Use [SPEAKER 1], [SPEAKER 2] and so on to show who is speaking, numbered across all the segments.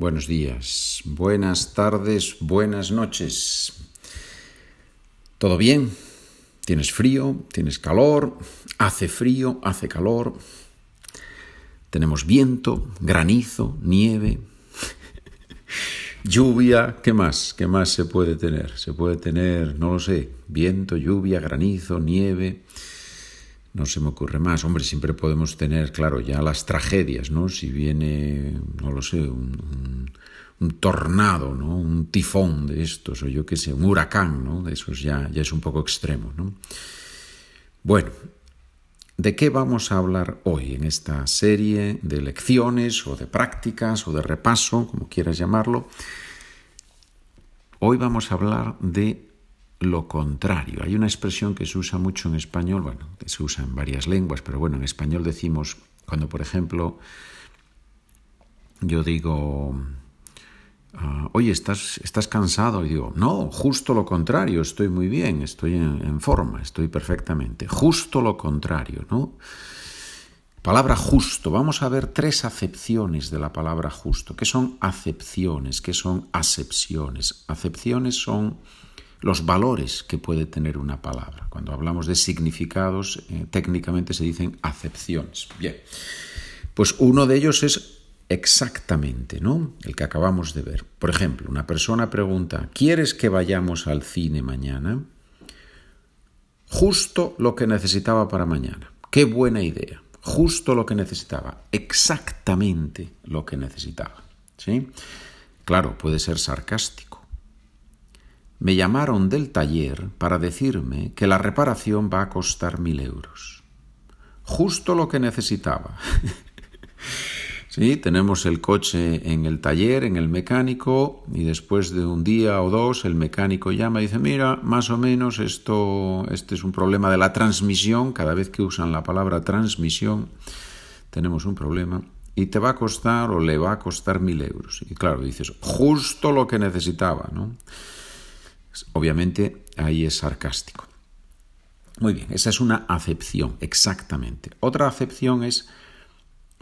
[SPEAKER 1] buenos días, buenas tardes, buenas noches. ¿Todo bien? ¿Tienes frío? ¿Tienes calor? ¿Hace frío? ¿Hace calor? Tenemos viento, granizo, nieve, lluvia. ¿Qué más? ¿Qué más se puede tener? Se puede tener, no lo sé, viento, lluvia, granizo, nieve. No se me ocurre más. Hombre, siempre podemos tener, claro, ya las tragedias, ¿no? Si viene, no lo sé, un, tornado, ¿no? Un tifón de estos, o yo qué sé, un huracán, ¿no? De esos ya, ya es un poco extremo, ¿no? Bueno, ¿de qué vamos a hablar hoy en esta serie de lecciones o de prácticas o de repaso, como quieras llamarlo? Hoy vamos a hablar de lo contrario. Hay una expresión que se usa mucho en español, bueno, que se usa en varias lenguas, pero bueno, en español decimos, cuando por ejemplo yo digo, ah, oye, ¿estás, ¿estás cansado? Y digo, no, justo lo contrario, estoy muy bien, estoy en, en forma, estoy perfectamente. Justo lo contrario, ¿no? Palabra justo. Vamos a ver tres acepciones de la palabra justo. ¿Qué son acepciones? ¿Qué son acepciones? Acepciones son los valores que puede tener una palabra. Cuando hablamos de significados, eh, técnicamente se dicen acepciones. Bien, pues uno de ellos es exactamente, ¿no? El que acabamos de ver. Por ejemplo, una persona pregunta, ¿quieres que vayamos al cine mañana? Justo lo que necesitaba para mañana. Qué buena idea. Justo lo que necesitaba. Exactamente lo que necesitaba. ¿Sí? Claro, puede ser sarcástico me llamaron del taller para decirme que la reparación va a costar mil euros. Justo lo que necesitaba. sí, tenemos el coche en el taller, en el mecánico, y después de un día o dos el mecánico llama y dice, mira, más o menos esto, este es un problema de la transmisión, cada vez que usan la palabra transmisión tenemos un problema, y te va a costar o le va a costar mil euros. Y claro, dices, justo lo que necesitaba, ¿no? Obviamente ahí es sarcástico. Muy bien, esa es una acepción, exactamente. Otra acepción es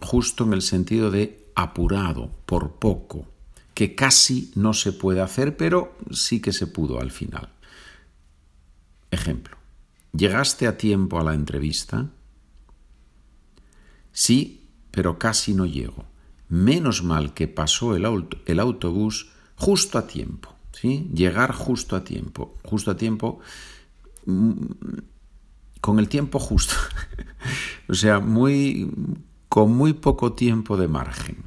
[SPEAKER 1] justo en el sentido de apurado, por poco, que casi no se puede hacer, pero sí que se pudo al final. Ejemplo, ¿llegaste a tiempo a la entrevista? Sí, pero casi no llego. Menos mal que pasó el, autobús justo a tiempo. ¿Sí? Llegar justo a tiempo, justo a tiempo, mm, con el tiempo justo, o sea, muy, con muy poco tiempo de margen.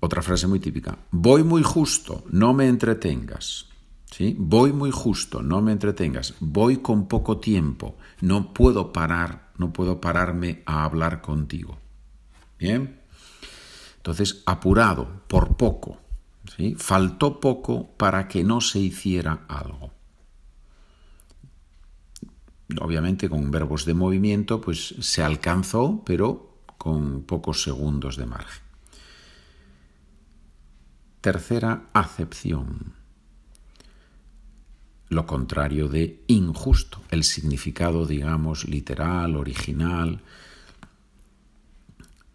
[SPEAKER 1] Otra frase muy típica, voy muy justo, no me entretengas. ¿Sí? Voy muy justo, no me entretengas. Voy con poco tiempo, no puedo parar, no puedo pararme a hablar contigo. Bien. Entonces, apurado, por poco. Faltó poco para que no se hiciera algo. Obviamente con verbos de movimiento pues se alcanzó, pero con pocos segundos de margen. Tercera acepción. Lo contrario de injusto, el significado, digamos, literal, original,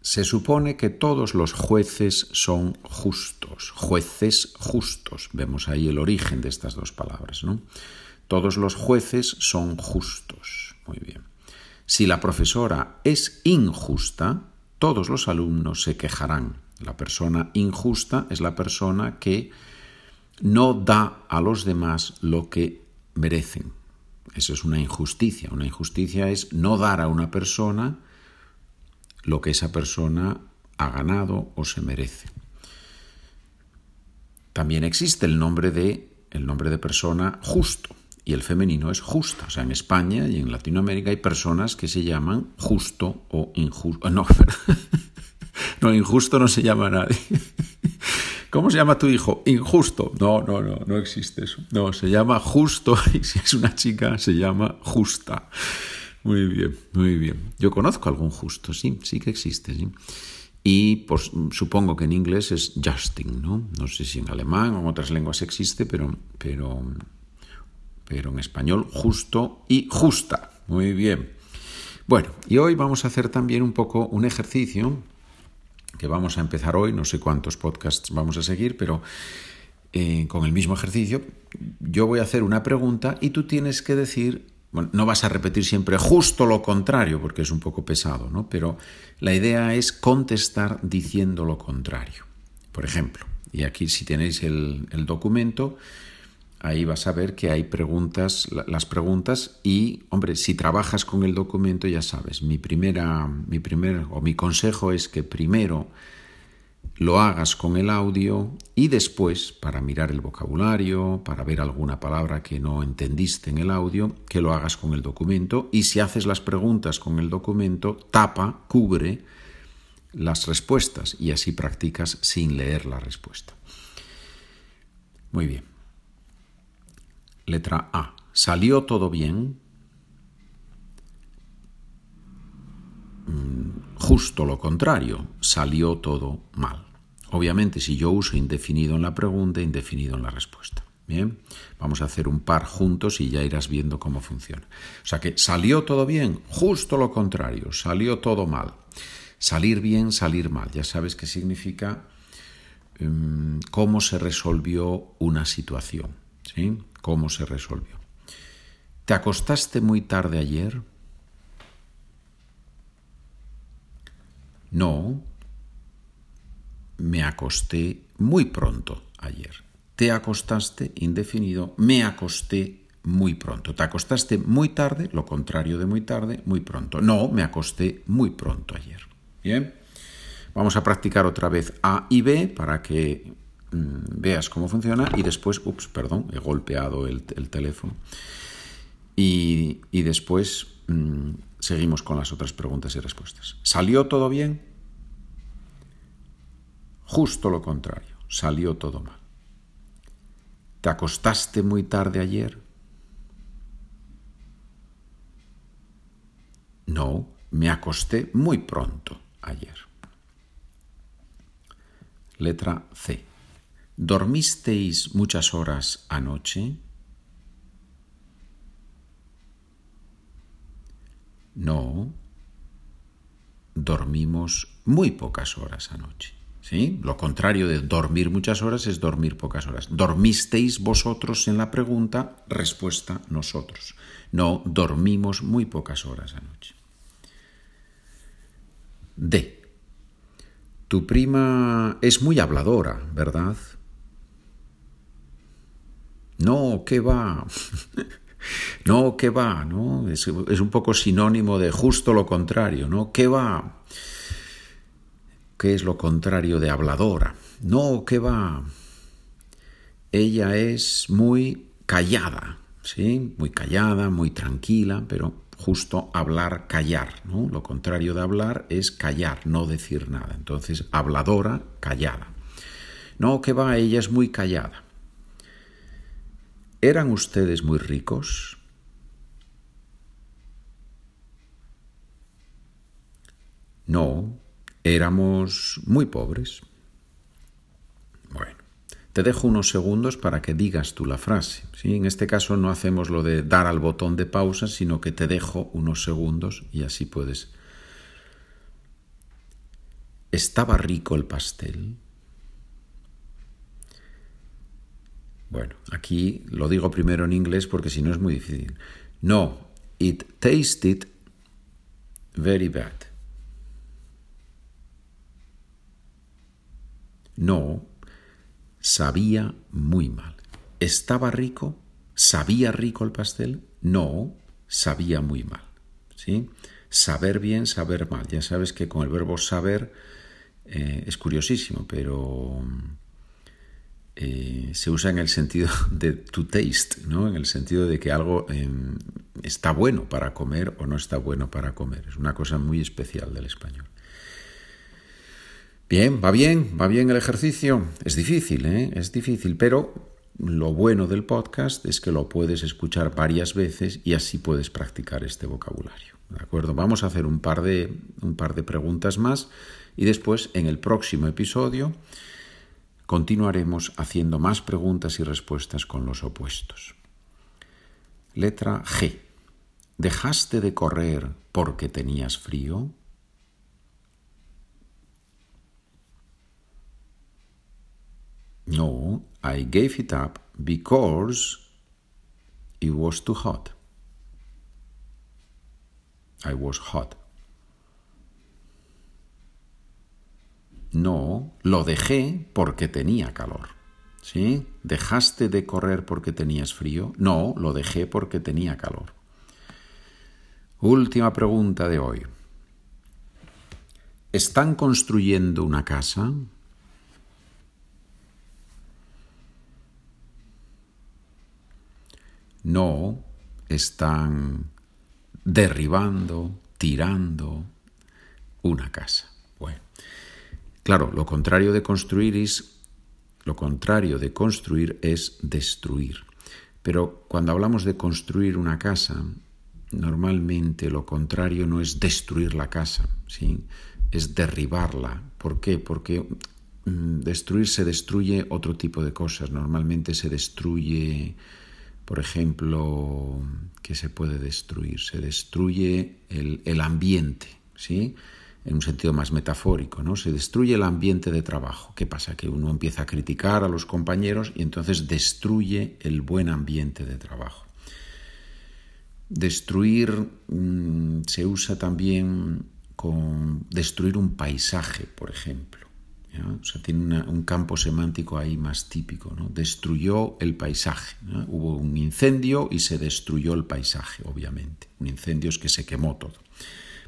[SPEAKER 1] se supone que todos los jueces son justos, jueces justos. Vemos ahí el origen de estas dos palabras, ¿no? Todos los jueces son justos. Muy bien. Si la profesora es injusta, todos los alumnos se quejarán. La persona injusta es la persona que no da a los demás lo que merecen. Eso es una injusticia. Una injusticia es no dar a una persona lo que esa persona ha ganado o se merece. También existe el nombre de el nombre de persona justo y el femenino es justa. O sea, en España y en Latinoamérica hay personas que se llaman justo o injusto. No, no, injusto no se llama nadie. ¿Cómo se llama tu hijo? Injusto. No, no, no, no existe eso. No, se llama justo y si es una chica se llama justa. Muy bien, muy bien. Yo conozco algún justo, sí, sí que existe, sí. Y pues, supongo que en inglés es Justin, ¿no? No sé si en alemán o en otras lenguas existe, pero, pero, pero en español justo y justa. Muy bien. Bueno, y hoy vamos a hacer también un poco un ejercicio que vamos a empezar hoy, no sé cuántos podcasts vamos a seguir, pero eh, con el mismo ejercicio, yo voy a hacer una pregunta y tú tienes que decir, bueno, no vas a repetir siempre justo lo contrario, porque es un poco pesado, ¿no? Pero la idea es contestar diciendo lo contrario. Por ejemplo, y aquí si tenéis el, el documento, ahí vas a ver que hay preguntas, las preguntas y, hombre, si trabajas con el documento ya sabes, mi primera, mi primer o mi consejo es que primero lo hagas con el audio y después, para mirar el vocabulario, para ver alguna palabra que no entendiste en el audio, que lo hagas con el documento y si haces las preguntas con el documento, tapa, cubre las respuestas y así practicas sin leer la respuesta. Muy bien. Letra A. ¿Salió todo bien? Mm, justo lo contrario, salió todo mal. Obviamente, si yo uso indefinido en la pregunta, indefinido en la respuesta. Bien, vamos a hacer un par juntos y ya irás viendo cómo funciona. O sea que salió todo bien, justo lo contrario, salió todo mal. Salir bien, salir mal. Ya sabes qué significa em, cómo se resolvió una situación. ¿sí? ¿Cómo se resolvió? ¿Te acostaste muy tarde ayer? No, me acosté muy pronto ayer. Te acostaste indefinido, me acosté muy pronto. Te acostaste muy tarde, lo contrario de muy tarde, muy pronto. No, me acosté muy pronto ayer. Bien, vamos a practicar otra vez A y B para que mm, veas cómo funciona y después, ups, perdón, he golpeado el, teléfono. Y, después mm, seguimos con las otras preguntas y respuestas. ¿Salió todo bien? Justo lo contrario, salió todo mal. ¿Te acostaste muy tarde ayer? No, me acosté muy pronto ayer. Letra C. ¿Dormisteis muchas horas anoche? No, dormimos muy pocas horas anoche. ¿Sí? Lo contrario de dormir muchas horas es dormir pocas horas. ¿Dormisteis vosotros en la pregunta? Respuesta nosotros. No, dormimos muy pocas horas anoche. D. Tu prima es muy habladora, ¿verdad? No, ¿qué va? no, ¿qué va? ¿no? Es, es, un poco sinónimo de justo lo contrario, ¿no? ¿Qué va? ¿Qué es lo contrario de habladora? No, ¿qué va? Ella es muy callada, ¿sí? Muy callada, muy tranquila, pero justo hablar, callar, ¿no? Lo contrario de hablar es callar, no decir nada. Entonces, habladora, callada. No, ¿qué va? Ella es muy callada. ¿Eran ustedes muy ricos? No, éramos muy pobres. Bueno, te dejo unos segundos para que digas tú la frase. ¿sí? En este caso no hacemos lo de dar al botón de pausa, sino que te dejo unos segundos y así puedes. ¿Estaba rico el pastel? Bueno, aquí lo digo primero en inglés porque si no es muy difícil. No, it tasted very bad. No, sabía muy mal. ¿Estaba rico? ¿Sabía rico el pastel? No, sabía muy mal. ¿Sí? Saber bien, saber mal. Ya sabes que con el verbo saber eh, es curiosísimo, pero eh, se usa en el sentido de to taste, ¿no? En el sentido de que algo em, está bueno para comer o no está bueno para comer. Es una cosa muy especial del español. Bien, va bien, va bien el ejercicio. Es difícil, ¿eh? Es difícil, pero lo bueno del podcast es que lo puedes escuchar varias veces y así puedes practicar este vocabulario. ¿De acuerdo? Vamos a hacer un par de, un par de preguntas más y después en el próximo episodio continuaremos haciendo más preguntas y respuestas con los opuestos. Letra G. ¿Dejaste de correr porque tenías frío? No, I gave it up because it was too hot. I was hot. No, lo dejé porque tenía calor. ¿Sí? ¿Dejaste de correr porque tenías frío? No, lo dejé porque tenía calor. Última pregunta de hoy. ¿Están construyendo una casa? No, están derribando, tirando una casa. Bueno, claro, lo contrario de construir es lo contrario de construir es destruir. Pero cuando hablamos de construir una casa, normalmente lo contrario no es destruir la casa, ¿sí? es derribarla. ¿Por qué? Porque mm, destruir se destruye otro tipo de cosas. Normalmente se destruye, por ejemplo, ¿qué se puede destruir? Se destruye el, el ambiente, ¿sí? en un sentido más metafórico, ¿no? Se destruye el ambiente de trabajo. ¿Qué pasa? Que uno empieza a criticar a los compañeros y entonces destruye el buen ambiente de trabajo. Destruir mm, se usa también con destruir un paisaje, por ejemplo. Tiene un campo semántico ahí más típico. ¿no? Destruyó el paisaje. Hubo un incendio y se destruyó el paisaje, obviamente. Un incendio es que se quemó todo.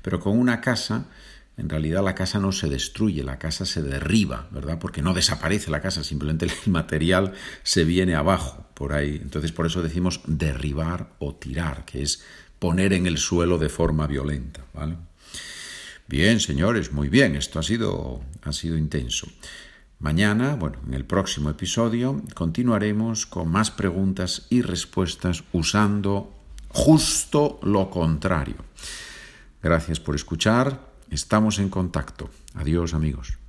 [SPEAKER 1] Pero con una casa en realidad la casa no se destruye, la casa se derriba, ¿verdad? Porque no desaparece la casa, simplemente el material se viene abajo por ahí. Entonces por eso decimos derribar o tirar, que es poner en el suelo de forma violenta, ¿vale? Bien, señores, muy bien, esto ha sido, ha sido intenso. Mañana, bueno, en el próximo episodio, continuaremos con más preguntas y respuestas usando justo lo contrario. Gracias por escuchar. Estamos en contacto. Adiós amigos.